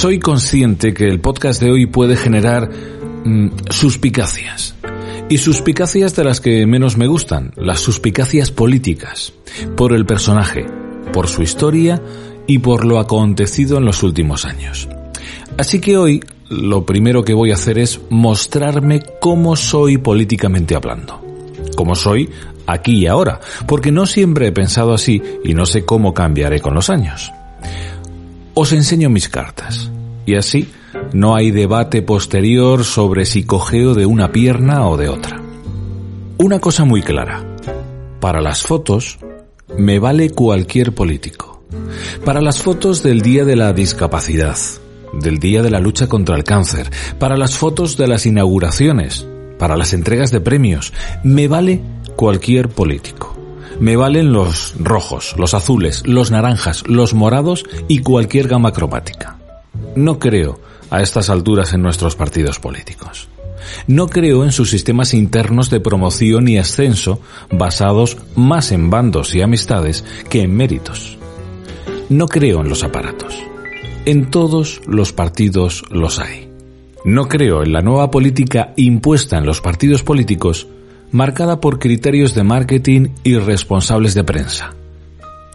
soy consciente que el podcast de hoy puede generar mm, suspicacias. Y suspicacias de las que menos me gustan, las suspicacias políticas, por el personaje, por su historia y por lo acontecido en los últimos años. Así que hoy lo primero que voy a hacer es mostrarme cómo soy políticamente hablando. Cómo soy aquí y ahora, porque no siempre he pensado así y no sé cómo cambiaré con los años. Os enseño mis cartas y así no hay debate posterior sobre si cogeo de una pierna o de otra. Una cosa muy clara. Para las fotos me vale cualquier político. Para las fotos del Día de la Discapacidad, del Día de la Lucha contra el Cáncer, para las fotos de las inauguraciones, para las entregas de premios, me vale cualquier político. Me valen los rojos, los azules, los naranjas, los morados y cualquier gama cromática. No creo a estas alturas en nuestros partidos políticos. No creo en sus sistemas internos de promoción y ascenso basados más en bandos y amistades que en méritos. No creo en los aparatos. En todos los partidos los hay. No creo en la nueva política impuesta en los partidos políticos marcada por criterios de marketing y responsables de prensa.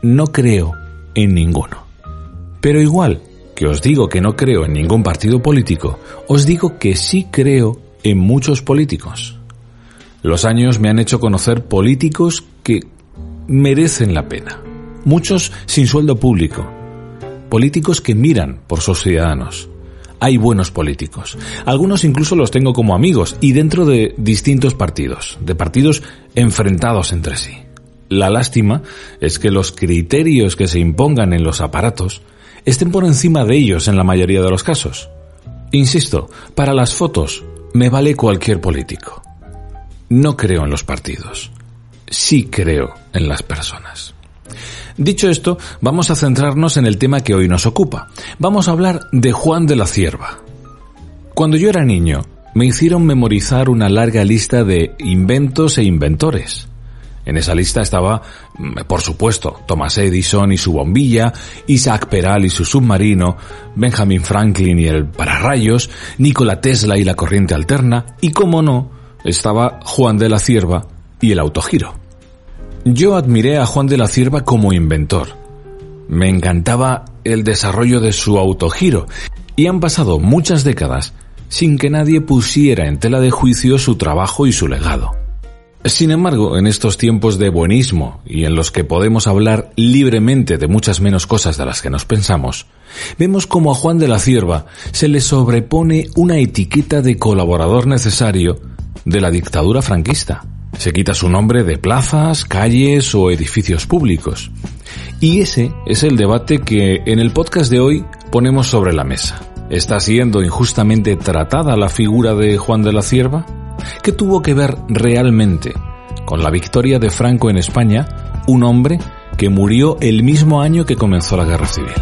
No creo en ninguno. Pero igual que os digo que no creo en ningún partido político, os digo que sí creo en muchos políticos. Los años me han hecho conocer políticos que merecen la pena. Muchos sin sueldo público. Políticos que miran por sus ciudadanos hay buenos políticos. Algunos incluso los tengo como amigos y dentro de distintos partidos, de partidos enfrentados entre sí. La lástima es que los criterios que se impongan en los aparatos estén por encima de ellos en la mayoría de los casos. Insisto, para las fotos me vale cualquier político. No creo en los partidos. Sí creo en las personas. Dicho esto, vamos a centrarnos en el tema que hoy nos ocupa. Vamos a hablar de Juan de la Cierva. Cuando yo era niño, me hicieron memorizar una larga lista de inventos e inventores. En esa lista estaba, mm, por supuesto, Thomas Edison y su bombilla, Isaac Peral y su submarino, Benjamin Franklin y el pararrayos, Nikola Tesla y la corriente alterna, y como no, estaba Juan de la Cierva y el autogiro. Yo admiré a Juan de la Cierva como inventor. Me encantaba el desarrollo de su autogiro y han pasado muchas décadas sin que nadie pusiera en tela de juicio su trabajo y su legado. Sin embargo, en estos tiempos de buenismo y en los que podemos hablar libremente de muchas menos cosas de las que nos pensamos, vemos como a Juan de la Cierva se le sobrepone una etiqueta de colaborador necesario de la dictadura franquista. Se quita su nombre de plazas, calles o edificios públicos. Y ese es el debate que en el podcast de hoy ponemos sobre la mesa. ¿Está siendo injustamente tratada la figura de Juan de la Cierva? ¿Qué tuvo que ver realmente con la victoria de Franco en España, un hombre que murió el mismo año que comenzó la guerra civil?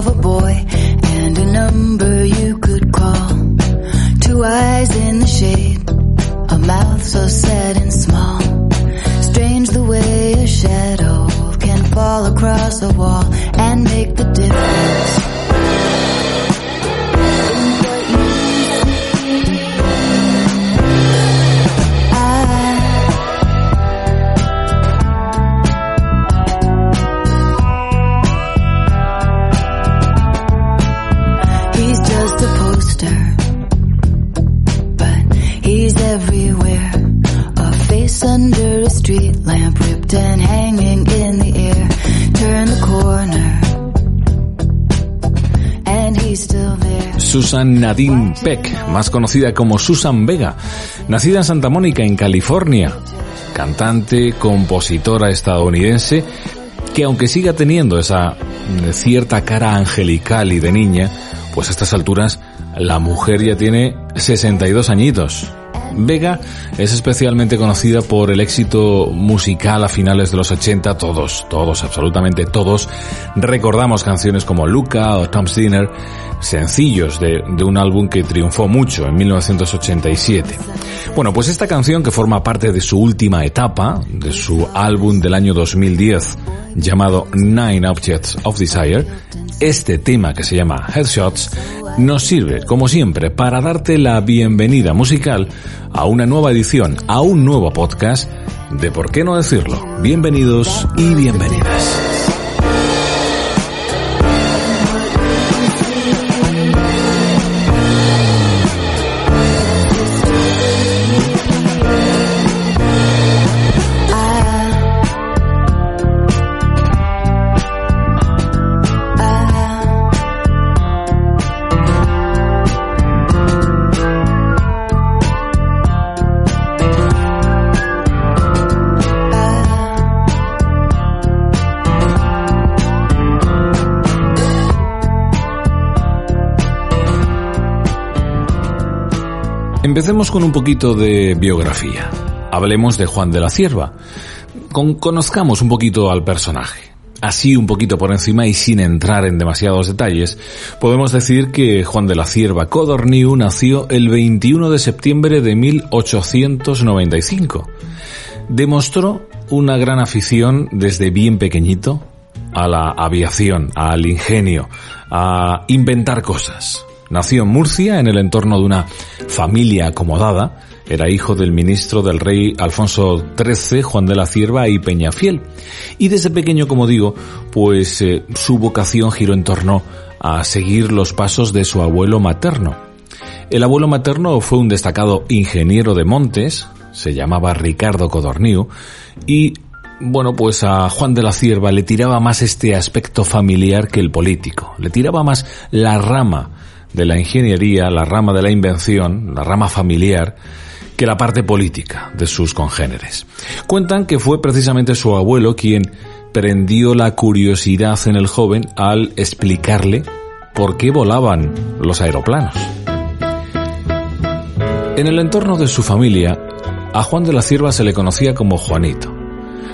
Of a boy and a number you could call. Two eyes in the shade, a mouth so sad and small. Strange the way a shadow can fall across a wall and make the difference. Susan Nadine Peck, más conocida como Susan Vega, nacida en Santa Mónica, en California, cantante, compositora estadounidense, que aunque siga teniendo esa cierta cara angelical y de niña, pues a estas alturas la mujer ya tiene 62 añitos. Vega es especialmente conocida por el éxito musical a finales de los 80. Todos, todos, absolutamente todos, recordamos canciones como Luca o Tom's Dinner, sencillos de, de un álbum que triunfó mucho en 1987. Bueno, pues esta canción que forma parte de su última etapa, de su álbum del año 2010, llamado Nine Objects of Desire, este tema que se llama Headshots nos sirve, como siempre, para darte la bienvenida musical a una nueva edición, a un nuevo podcast de ¿Por qué no decirlo? Bienvenidos y bienvenidas. Empecemos con un poquito de biografía. Hablemos de Juan de la Cierva. Con, conozcamos un poquito al personaje. Así un poquito por encima y sin entrar en demasiados detalles, podemos decir que Juan de la Cierva Codorniu nació el 21 de septiembre de 1895. Demostró una gran afición desde bien pequeñito a la aviación, al ingenio, a inventar cosas. Nació en Murcia en el entorno de una familia acomodada. Era hijo del ministro del rey Alfonso XIII, Juan de la Cierva y Peñafiel. Y desde pequeño, como digo, pues eh, su vocación giró en torno a seguir los pasos de su abuelo materno. El abuelo materno fue un destacado ingeniero de montes, se llamaba Ricardo Codorniu, y bueno, pues a Juan de la Cierva le tiraba más este aspecto familiar que el político, le tiraba más la rama de la ingeniería, la rama de la invención, la rama familiar, que la parte política de sus congéneres. Cuentan que fue precisamente su abuelo quien prendió la curiosidad en el joven al explicarle por qué volaban los aeroplanos. En el entorno de su familia, a Juan de la Cierva se le conocía como Juanito.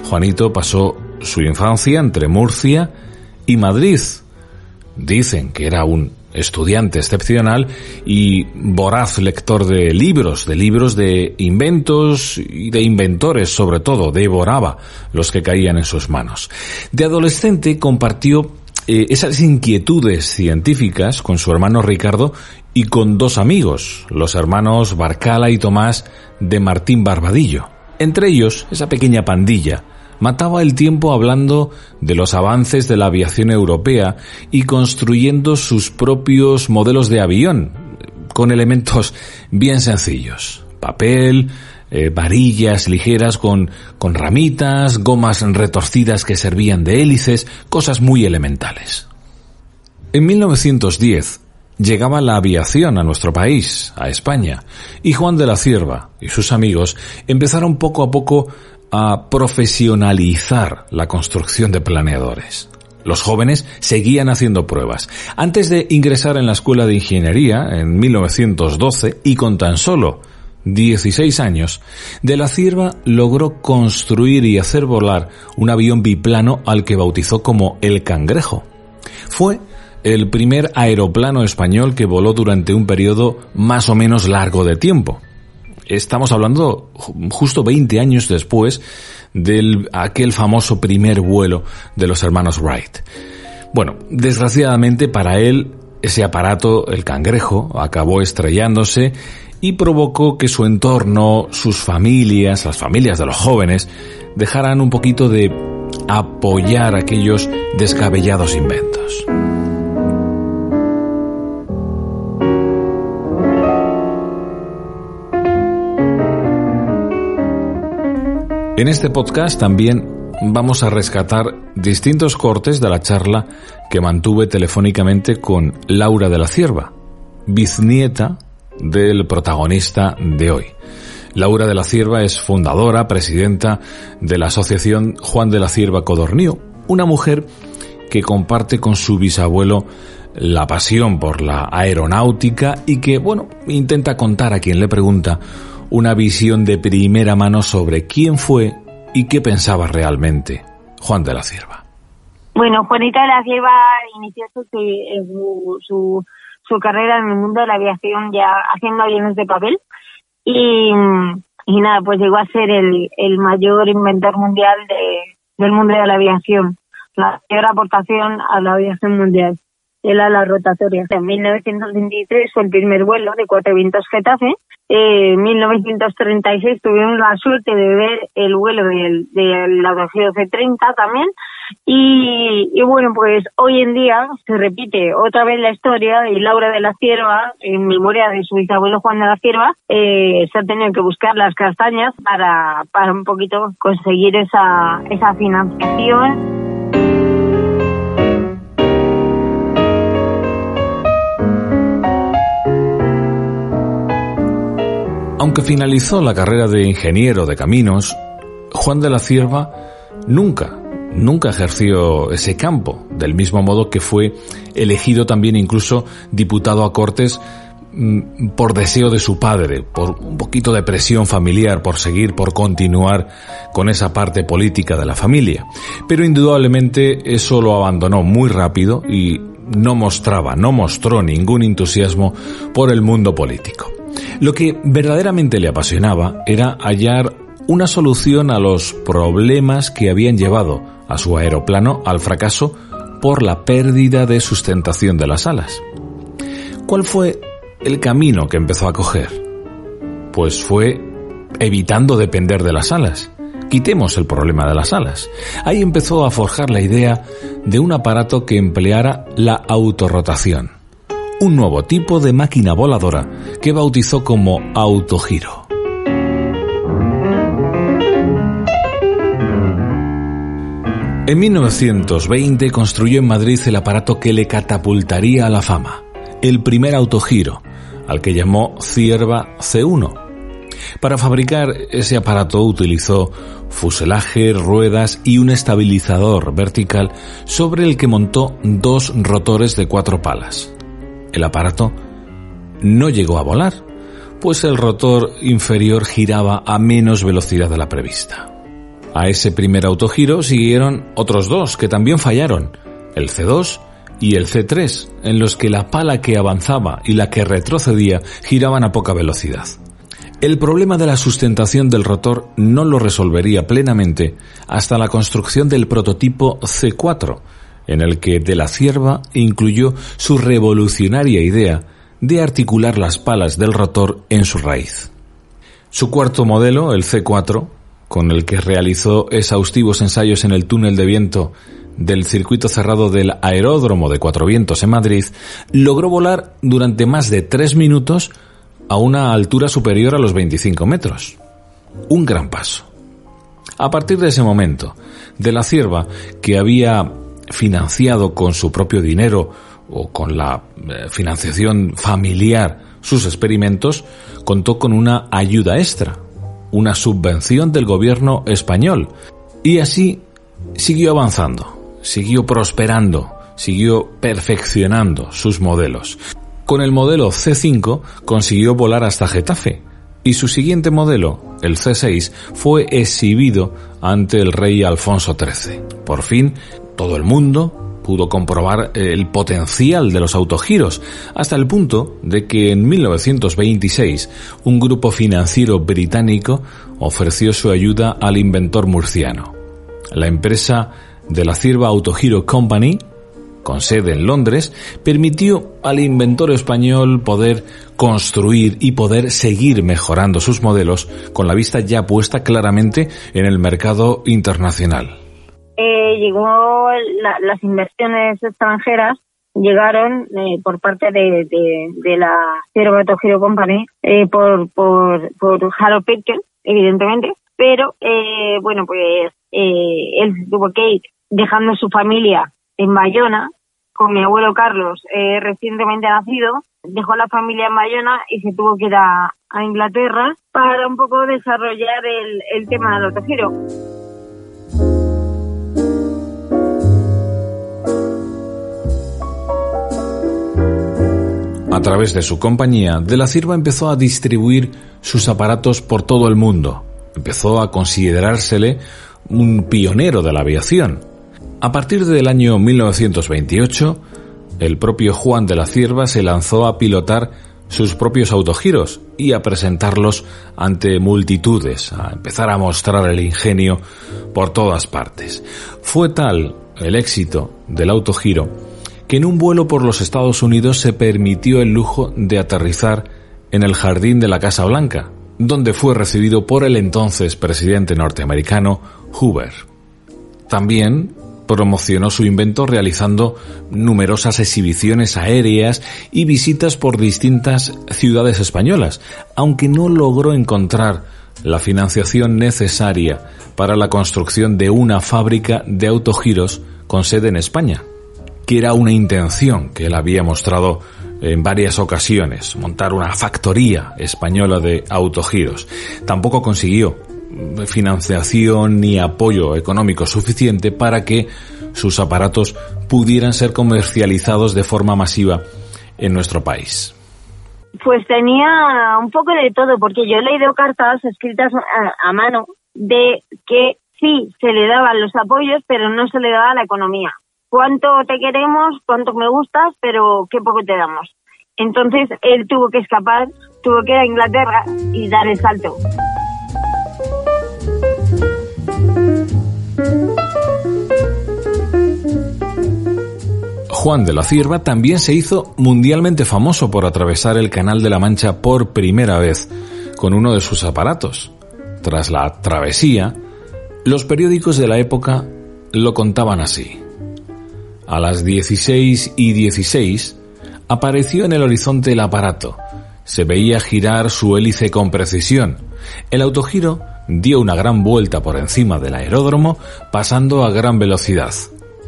Juanito pasó su infancia entre Murcia y Madrid. Dicen que era un estudiante excepcional y voraz lector de libros, de libros de inventos y de inventores sobre todo, devoraba los que caían en sus manos. De adolescente compartió eh, esas inquietudes científicas con su hermano Ricardo y con dos amigos, los hermanos Barcala y Tomás de Martín Barbadillo. Entre ellos, esa pequeña pandilla, mataba el tiempo hablando de los avances de la aviación europea y construyendo sus propios modelos de avión, con elementos bien sencillos. Papel, eh, varillas ligeras con, con ramitas, gomas retorcidas que servían de hélices, cosas muy elementales. En 1910 llegaba la aviación a nuestro país, a España, y Juan de la Cierva y sus amigos empezaron poco a poco a profesionalizar la construcción de planeadores. Los jóvenes seguían haciendo pruebas. Antes de ingresar en la Escuela de Ingeniería en 1912 y con tan solo 16 años, De la Cierva logró construir y hacer volar un avión biplano al que bautizó como el Cangrejo. Fue el primer aeroplano español que voló durante un periodo más o menos largo de tiempo estamos hablando justo 20 años después de aquel famoso primer vuelo de los hermanos Wright. Bueno, desgraciadamente para él, ese aparato, el cangrejo, acabó estrellándose y provocó que su entorno, sus familias, las familias de los jóvenes, dejaran un poquito de apoyar aquellos descabellados inventos. En este podcast también vamos a rescatar distintos cortes de la charla que mantuve telefónicamente con Laura de la Cierva, biznieta del protagonista de hoy. Laura de la Cierva es fundadora, presidenta de la Asociación Juan de la Cierva Codornío, una mujer que comparte con su bisabuelo la pasión por la aeronáutica y que, bueno, intenta contar a quien le pregunta una visión de primera mano sobre quién fue y qué pensaba realmente Juan de la Cierva. Bueno, Juanita de la Cierva inició su, su, su, carrera en el mundo de la aviación ya haciendo aviones de papel y, y nada, pues llegó a ser el, el mayor inventor mundial de, del mundo de la aviación, la mayor aportación a la aviación mundial era la rotatoria. En 1923 fue el primer vuelo de cuatro vientos Getafe. En 1936 tuvimos la suerte de ver el vuelo del, del C-30 también. Y, y, bueno, pues hoy en día se repite otra vez la historia y Laura de la Cierva, en memoria de su bisabuelo Juan de la Cierva, eh, se ha tenido que buscar las castañas para, para un poquito conseguir esa, esa financiación. Aunque finalizó la carrera de ingeniero de caminos, Juan de la Cierva nunca, nunca ejerció ese campo, del mismo modo que fue elegido también incluso diputado a Cortes mm, por deseo de su padre, por un poquito de presión familiar, por seguir, por continuar con esa parte política de la familia. Pero indudablemente eso lo abandonó muy rápido y no mostraba, no mostró ningún entusiasmo por el mundo político. Lo que verdaderamente le apasionaba era hallar una solución a los problemas que habían llevado a su aeroplano al fracaso por la pérdida de sustentación de las alas. ¿Cuál fue el camino que empezó a coger? Pues fue evitando depender de las alas. Quitemos el problema de las alas. Ahí empezó a forjar la idea de un aparato que empleara la autorrotación un nuevo tipo de máquina voladora que bautizó como autogiro. En 1920 construyó en Madrid el aparato que le catapultaría a la fama, el primer autogiro, al que llamó Cierva C1. Para fabricar ese aparato utilizó fuselaje, ruedas y un estabilizador vertical sobre el que montó dos rotores de cuatro palas el aparato no llegó a volar, pues el rotor inferior giraba a menos velocidad de la prevista. A ese primer autogiro siguieron otros dos que también fallaron, el C2 y el C3, en los que la pala que avanzaba y la que retrocedía giraban a poca velocidad. El problema de la sustentación del rotor no lo resolvería plenamente hasta la construcción del prototipo C4, en el que de la cierva incluyó su revolucionaria idea de articular las palas del rotor en su raíz. Su cuarto modelo, el C4, con el que realizó exhaustivos ensayos en el túnel de viento del circuito cerrado del aeródromo de Cuatro Vientos en Madrid, logró volar durante más de tres minutos a una altura superior a los 25 metros. Un gran paso. A partir de ese momento, de la cierva, que había financiado con su propio dinero o con la eh, financiación familiar sus experimentos, contó con una ayuda extra, una subvención del gobierno español. Y así siguió avanzando, siguió prosperando, siguió perfeccionando sus modelos. Con el modelo C5 consiguió volar hasta Getafe y su siguiente modelo, el C6, fue exhibido ante el rey Alfonso XIII. Por fin todo el mundo pudo comprobar el potencial de los autogiros, hasta el punto de que en 1926 un grupo financiero británico ofreció su ayuda al inventor murciano. La empresa de la Cierva Autogiro Company, con sede en Londres, permitió al inventor español poder construir y poder seguir mejorando sus modelos con la vista ya puesta claramente en el mercado internacional eh, llegó las inversiones extranjeras llegaron eh, por parte de, de, la Zero Giro Company eh, por, por, por Harold Pickel, evidentemente, pero eh, bueno, pues eh, él tuvo que ir dejando su familia en Bayona con mi abuelo Carlos, eh, recientemente nacido, dejó la familia en Bayona y se tuvo que ir a, a Inglaterra para un poco desarrollar el, el tema del autogiro. A través de su compañía, De la Cierva empezó a distribuir sus aparatos por todo el mundo. Empezó a considerársele un pionero de la aviación. A partir del año 1928, el propio Juan de la Cierva se lanzó a pilotar sus propios autogiros y a presentarlos ante multitudes, a empezar a mostrar el ingenio por todas partes. Fue tal el éxito del autogiro que en un vuelo por los Estados Unidos se permitió el lujo de aterrizar en el jardín de la Casa Blanca, donde fue recibido por el entonces presidente norteamericano Hoover. También promocionó su invento realizando numerosas exhibiciones aéreas y visitas por distintas ciudades españolas, aunque no logró encontrar la financiación necesaria para la construcción de una fábrica de autogiros con sede en España, que era una intención que él había mostrado en varias ocasiones, montar una factoría española de autogiros. Tampoco consiguió financiación ni apoyo económico suficiente para que sus aparatos pudieran ser comercializados de forma masiva en nuestro país. Pues tenía un poco de todo, porque yo he leído cartas escritas a, a mano de que sí se le daban los apoyos, pero no se le daba la economía. Cuánto te queremos, cuánto me gustas, pero qué poco te damos. Entonces él tuvo que escapar, tuvo que ir a Inglaterra y dar el salto. Juan de la Cierva también se hizo mundialmente famoso por atravesar el Canal de la Mancha por primera vez con uno de sus aparatos. Tras la travesía, los periódicos de la época lo contaban así. A las 16 y 16 apareció en el horizonte el aparato. Se veía girar su hélice con precisión. El autogiro dio una gran vuelta por encima del aeródromo pasando a gran velocidad.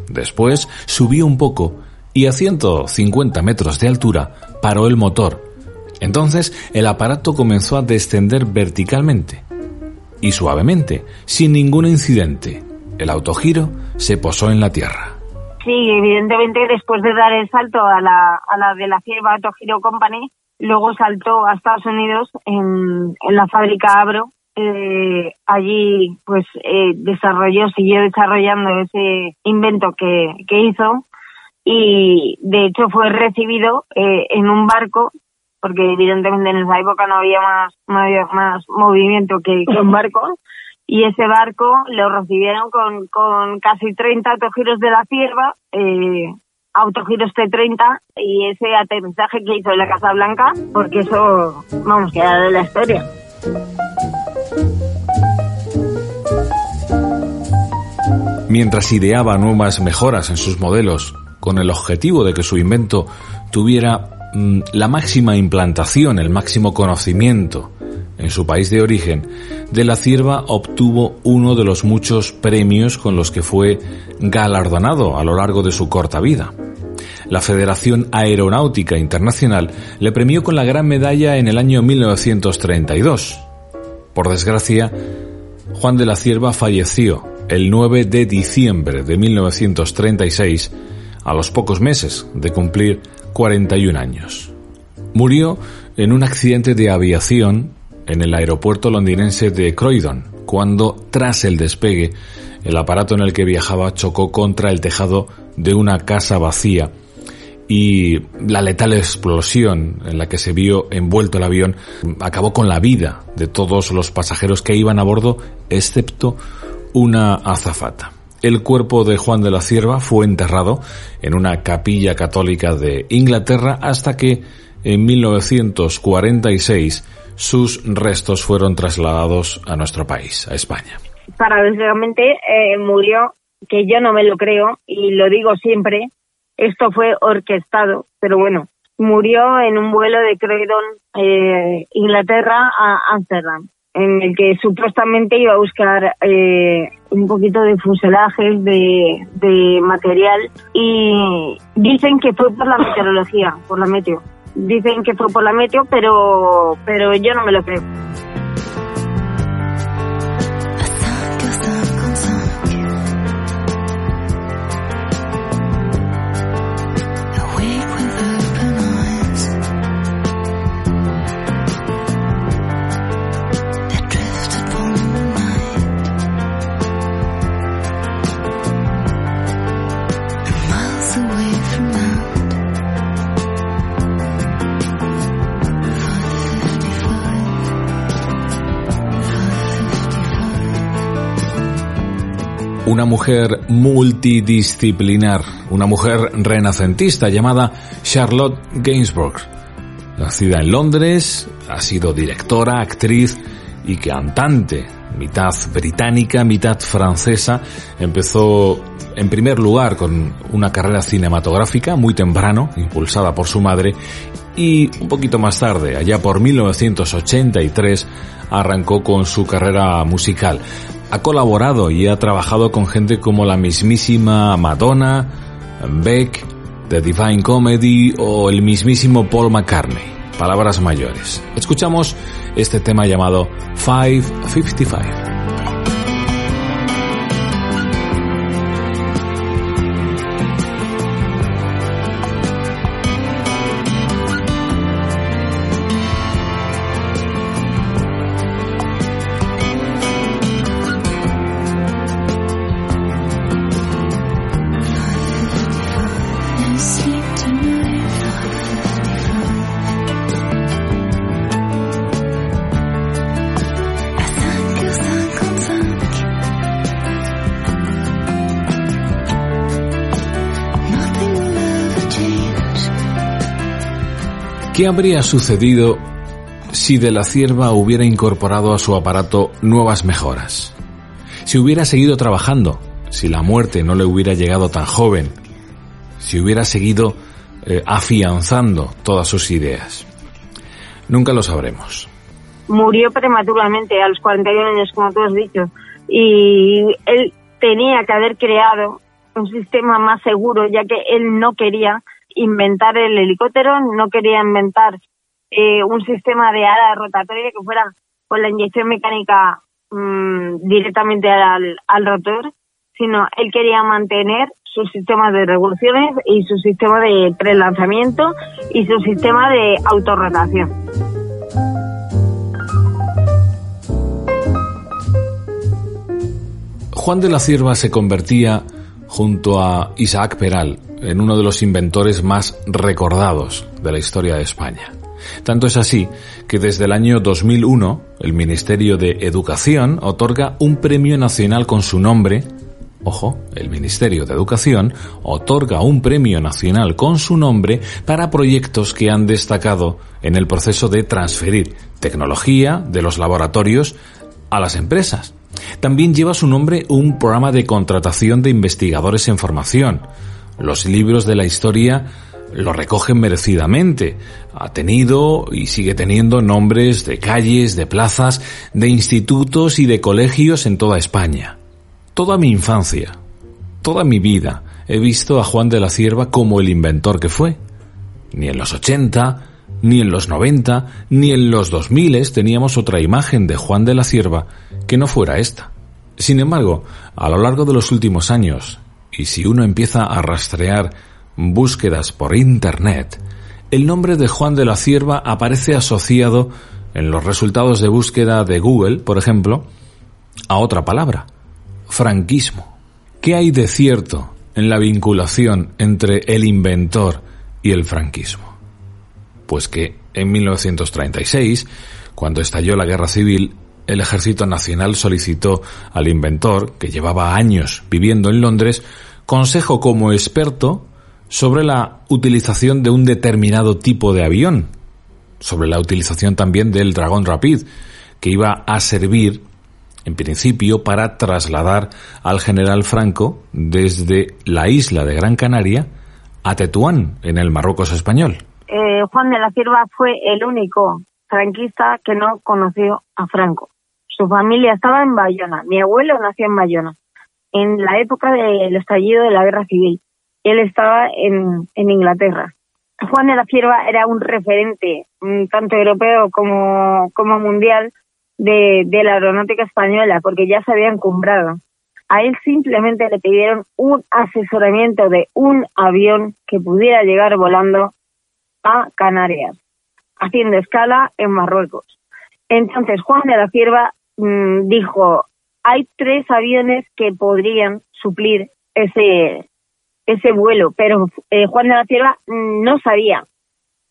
Después subió un poco y a 150 metros de altura paró el motor. Entonces el aparato comenzó a descender verticalmente y suavemente, sin ningún incidente. El autogiro se posó en la tierra. Sí, evidentemente después de dar el salto a la, a la de la Cierva Autogiro Company, luego saltó a Estados Unidos en, en la fábrica Abro eh, allí pues eh, desarrolló, siguió desarrollando ese invento que, que hizo y de hecho fue recibido eh, en un barco porque evidentemente en esa época no había más, más movimiento que, un barco y ese barco lo recibieron con, con casi 30 autogiros de la cierva, eh, autogiros T30 y ese aterrizaje que hizo en la Casa Blanca, porque eso, vamos, queda de la historia. Mientras ideaba nuevas mejoras en sus modelos con el objetivo de que su invento tuviera mm, la máxima implantación, el máximo conocimiento en su país de origen, de la Cierva obtuvo uno de los muchos premios con los que fue galardonado a lo largo de su corta vida. La Federación Aeronáutica Internacional le premió con la Gran Medalla en el año 1932. Por desgracia, Juan de la Cierva falleció el 9 de diciembre de 1936, a los pocos meses de cumplir 41 años. Murió en un accidente de aviación en el aeropuerto londinense de Croydon, cuando, tras el despegue, el aparato en el que viajaba chocó contra el tejado de una casa vacía y la letal explosión en la que se vio envuelto el avión acabó con la vida de todos los pasajeros que iban a bordo, excepto una azafata. El cuerpo de Juan de la Cierva fue enterrado en una capilla católica de Inglaterra hasta que en 1946 sus restos fueron trasladados a nuestro país, a España. Paradójicamente eh, murió, que yo no me lo creo y lo digo siempre, esto fue orquestado, pero bueno, murió en un vuelo de Croydon, eh, Inglaterra, a Amsterdam, en el que supuestamente iba a buscar eh, un poquito de fuselajes, de, de material, y dicen que fue por la meteorología, por la meteo. Dicen que fue por la meteo, pero, pero yo no me lo creo. Una mujer multidisciplinar, una mujer renacentista llamada Charlotte Gainsbourg. Nacida en Londres, ha sido directora, actriz y cantante, mitad británica, mitad francesa. Empezó en primer lugar con una carrera cinematográfica muy temprano, impulsada por su madre, y un poquito más tarde, allá por 1983, arrancó con su carrera musical. Ha colaborado y ha trabajado con gente como la mismísima Madonna, Beck, The Divine Comedy o el mismísimo Paul McCartney. Palabras mayores. Escuchamos este tema llamado 555. ¿Qué habría sucedido si de la cierva hubiera incorporado a su aparato nuevas mejoras? Si hubiera seguido trabajando, si la muerte no le hubiera llegado tan joven, si hubiera seguido eh, afianzando todas sus ideas. Nunca lo sabremos. Murió prematuramente a los 41 años, como tú has dicho, y él tenía que haber creado un sistema más seguro, ya que él no quería inventar el helicóptero, no quería inventar eh, un sistema de ala rotatoria que fuera con la inyección mecánica mm, directamente al, al rotor, sino él quería mantener su sistema de revoluciones y su sistema de prelanzamiento y su sistema de autorrotación. Juan de la Cierva se convertía, junto a Isaac Peral, en uno de los inventores más recordados de la historia de España. Tanto es así que desde el año 2001 el Ministerio de Educación otorga un premio nacional con su nombre. Ojo, el Ministerio de Educación otorga un premio nacional con su nombre para proyectos que han destacado en el proceso de transferir tecnología de los laboratorios a las empresas. También lleva su nombre un programa de contratación de investigadores en formación, los libros de la historia lo recogen merecidamente. Ha tenido y sigue teniendo nombres de calles, de plazas, de institutos y de colegios en toda España. Toda mi infancia, toda mi vida, he visto a Juan de la Cierva como el inventor que fue. Ni en los 80, ni en los 90, ni en los 2000 teníamos otra imagen de Juan de la Cierva que no fuera esta. Sin embargo, a lo largo de los últimos años, y si uno empieza a rastrear búsquedas por Internet, el nombre de Juan de la Cierva aparece asociado en los resultados de búsqueda de Google, por ejemplo, a otra palabra, franquismo. ¿Qué hay de cierto en la vinculación entre el inventor y el franquismo? Pues que en 1936, cuando estalló la guerra civil, el Ejército Nacional solicitó al inventor, que llevaba años viviendo en Londres, consejo como experto sobre la utilización de un determinado tipo de avión, sobre la utilización también del Dragón Rapid, que iba a servir, en principio, para trasladar al general Franco desde la isla de Gran Canaria a Tetuán, en el Marruecos español. Eh, Juan de la Cierva fue el único franquista que no conoció a Franco. Su familia estaba en Bayona. Mi abuelo nació en Bayona en la época del estallido de la guerra civil. Él estaba en, en Inglaterra. Juan de la Cierva era un referente, tanto europeo como, como mundial, de, de la aeronáutica española, porque ya se había encumbrado. A él simplemente le pidieron un asesoramiento de un avión que pudiera llegar volando a Canarias, haciendo escala en Marruecos. Entonces Juan de la Cierva mm, dijo, hay tres aviones que podrían suplir ese, ese vuelo, pero eh, Juan de la Cierva no sabía,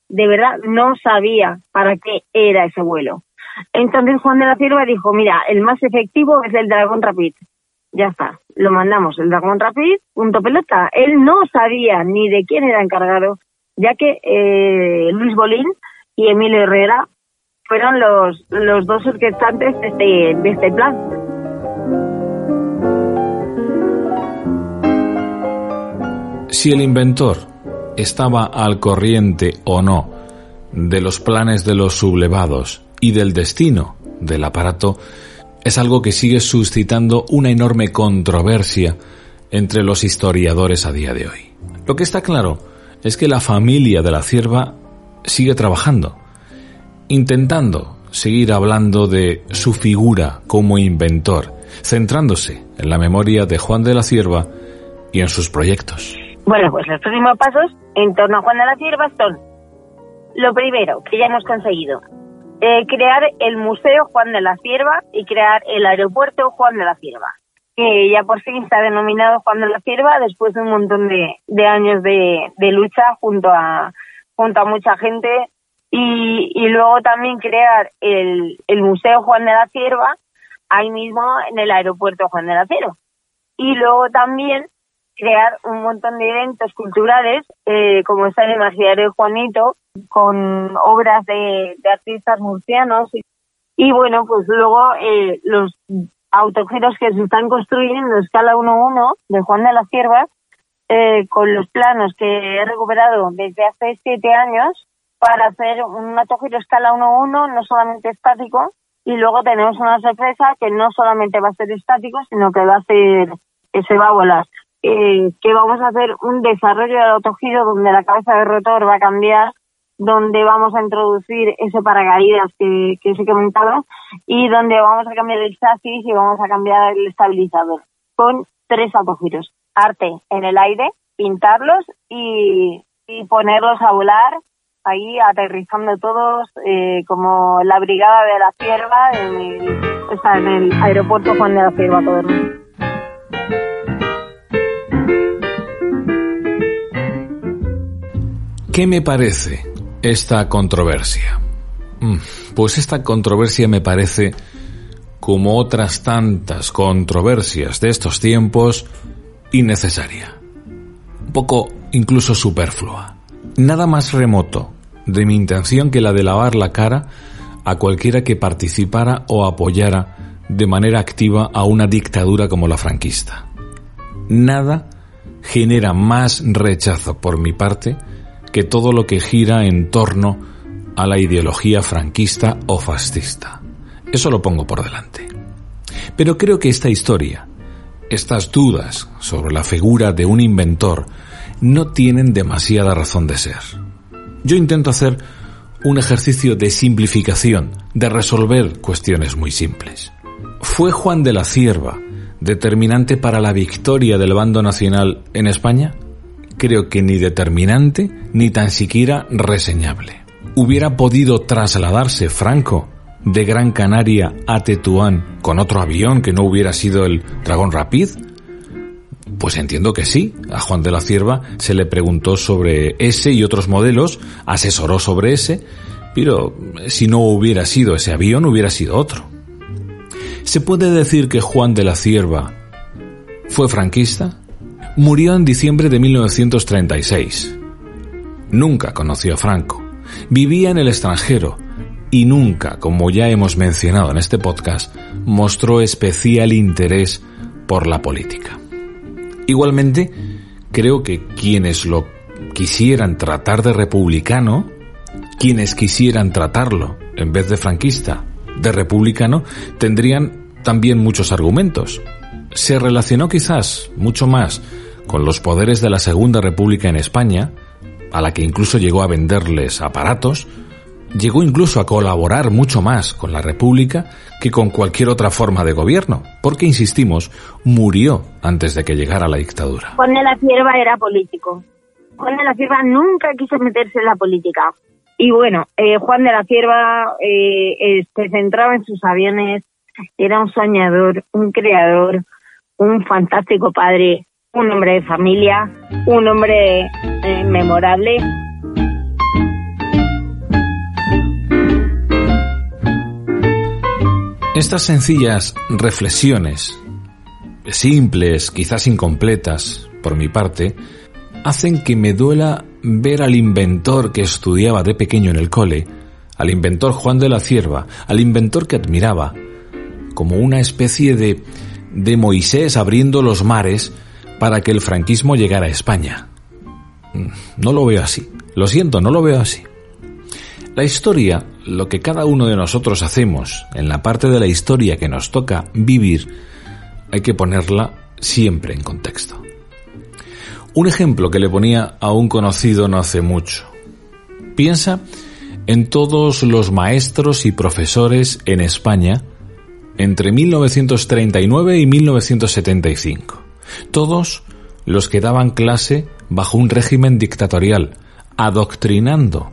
de verdad no sabía para qué era ese vuelo. Entonces Juan de la Cierva dijo, mira, el más efectivo es el Dragón Rapid. ya está, lo mandamos el Dragón Rapid, punto pelota. Él no sabía ni de quién era encargado, ya que eh, Luis Bolín y Emilio Herrera fueron los, los dos orquestantes de este, de este plan. Si el inventor estaba al corriente o no de los planes de los sublevados y del destino del aparato, es algo que sigue suscitando una enorme controversia entre los historiadores a día de hoy. Lo que está claro es que la familia de la cierva sigue trabajando, intentando seguir hablando de su figura como inventor, centrándose en la memoria de Juan de la Cierva y en sus proyectos. Bueno, pues los próximos pasos en torno a Juan de la Cierva son lo primero que ya hemos conseguido, eh, crear el Museo Juan de la Cierva y crear el Aeropuerto Juan de la Cierva, que ya por fin está denominado Juan de la Cierva después de un montón de, años de, lucha junto a, junto a mucha gente y, y luego también crear el, el Museo Juan de la Cierva ahí mismo en el Aeropuerto Juan de la Cierva. Y luego también crear un montón de eventos culturales, eh, como está el Imaginario Juanito, con obras de, artistas murcianos. Y, bueno, pues luego eh, los autogiros que se están construyendo en escala 1-1 de Juan de las Ciervas, eh, con los planos que he recuperado desde hace siete años para hacer un autogiro escala 1-1, no solamente estático, y luego tenemos una sorpresa que no solamente va a ser estático, sino que va a ser, que se va a volar eh, que vamos a hacer un desarrollo del autogiro donde la cabeza de rotor va a cambiar, donde vamos a introducir ese paracaídas que, que os he comentado y donde vamos a cambiar el chasis y vamos a cambiar el estabilizador con tres autogiros. Arte en el aire, pintarlos y, ponerlos a volar ahí aterrizando todos eh, como la brigada de la cierva en el, en el aeropuerto Juan de la Cierva todo ¿Qué me parece esta controversia? Mm, pues esta controversia me parece, como otras tantas controversias de estos tiempos, innecesaria. Un poco incluso superflua. Nada más remoto de mi intención que la de lavar la cara a cualquiera que participara o apoyara de manera activa a una dictadura como la franquista. Nada genera más rechazo por mi parte que todo lo que gira en torno a la ideología franquista o fascista. Eso lo pongo por delante. Pero creo que esta historia, estas dudas sobre la figura de un inventor, no tienen demasiada razón de ser. Yo intento hacer un ejercicio de simplificación, de resolver cuestiones muy simples. ¿Fue Juan de la Cierva determinante para la victoria del bando nacional en España? Creo que ni determinante ni tan siquiera reseñable. ¿Hubiera podido trasladarse Franco de Gran Canaria a Tetuán con otro avión que no hubiera sido el Dragón Rapid? Pues entiendo que sí. A Juan de la Cierva se le preguntó sobre ese y otros modelos, asesoró sobre ese, pero si no hubiera sido ese avión, hubiera sido otro. ¿Se puede decir que Juan de la Cierva fue franquista? Murió en diciembre de 1936. Nunca conoció a Franco. Vivía en el extranjero y nunca, como ya hemos mencionado en este podcast, mostró especial interés por la política. Igualmente, creo que quienes lo quisieran tratar de republicano, quienes quisieran tratarlo, en vez de franquista, de republicano, tendrían también muchos argumentos. Se relacionó quizás mucho más con los poderes de la Segunda República en España, a la que incluso llegó a venderles aparatos, llegó incluso a colaborar mucho más con la República que con cualquier otra forma de gobierno, porque, insistimos, murió antes de que llegara la dictadura. Juan de la Cierva era político. Juan de la Cierva nunca quiso meterse en la política. Y bueno, eh, Juan de la Cierva eh, se centraba en sus aviones, era un soñador, un creador, un fantástico padre, un hombre de familia, un hombre eh, memorable. Estas sencillas reflexiones simples, quizás incompletas, por mi parte, hacen que me duela ver al inventor que estudiaba de pequeño en el cole, al inventor Juan de la Cierva, al inventor que admiraba, como una especie de, de Moisés abriendo los mares para que el franquismo llegara a España. Mm, no lo veo así. Lo siento, no lo veo así. La historia, lo que cada uno de nosotros hacemos en la parte de la historia que nos toca vivir, hay que ponerla siempre en contexto. Un ejemplo que le ponía a un conocido no hace mucho. Piensa en todos los maestros y profesores en España entre 1939 y 1975. Todos los que daban clase bajo un régimen dictatorial, adoctrinando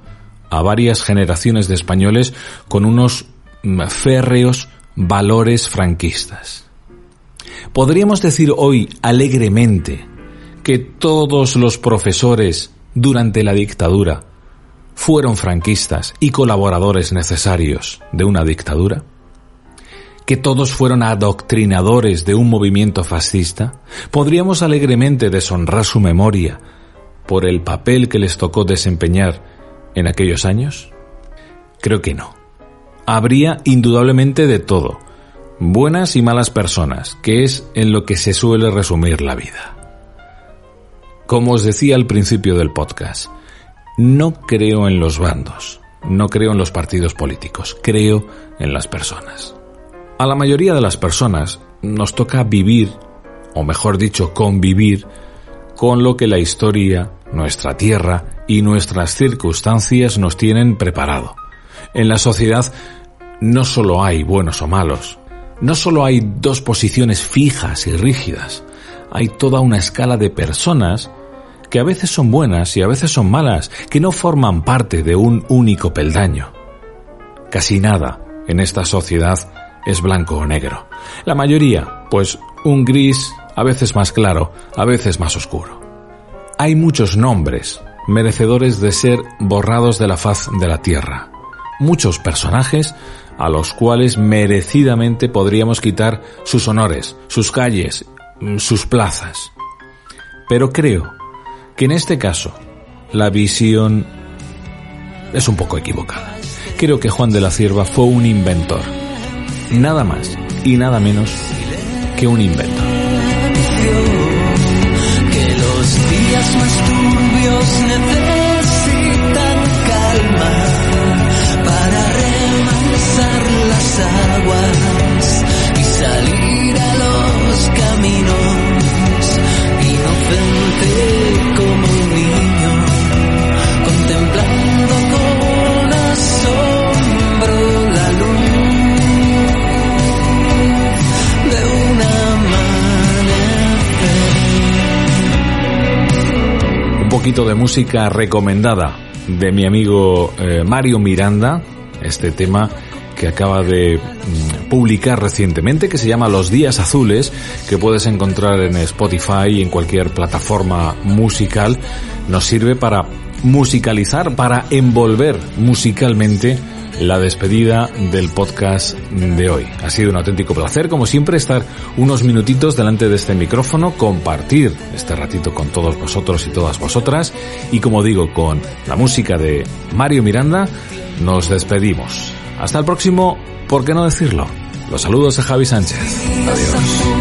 a varias generaciones de españoles con unos férreos valores franquistas. Podríamos decir hoy alegremente que todos los profesores durante la dictadura fueron franquistas y colaboradores necesarios de una dictadura? ¿Que todos fueron adoctrinadores de un movimiento fascista? ¿Podríamos alegremente deshonrar su memoria por el papel que les tocó desempeñar en aquellos años? Creo que no. Habría indudablemente de todo, buenas y malas personas, que es en lo que se suele resumir la vida. Como os decía al principio del podcast, no creo en los bandos, no creo en los partidos políticos, creo en las personas. A la mayoría de las personas nos toca vivir, o mejor dicho, convivir, con lo que la historia, nuestra tierra y nuestras circunstancias nos tienen preparado. En la sociedad no solo hay buenos o malos, no solo hay dos posiciones fijas y rígidas, hay toda una escala de personas que a veces son buenas y a veces son malas, que no forman parte de un único peldaño. Casi nada en esta sociedad es blanco o negro. La mayoría, pues un gris, a veces más claro, a veces más oscuro. Hay muchos nombres merecedores de ser borrados de la faz de la tierra. Muchos personajes a los cuales merecidamente podríamos quitar sus honores, sus calles, sus plazas. Pero creo que en este caso la visión es un poco equivocada. Creo que Juan de la Cierva fue un inventor, nada más y nada menos que un días de música recomendada de mi amigo eh, Mario Miranda, este tema que acaba de mm, publicar recientemente, que se llama Los Días Azules, que puedes encontrar en Spotify y en cualquier plataforma musical, nos sirve para musicalizar, para envolver musicalmente la despedida del podcast de hoy. Ha sido un auténtico placer, como siempre, estar unos minutitos delante de este micrófono, compartir este ratito con todos vosotros y todas vosotras, y como digo, con la música de Mario Miranda, nos despedimos. Hasta el próximo, ¿por qué no decirlo? Los saludos de Javi Sánchez. Adiós.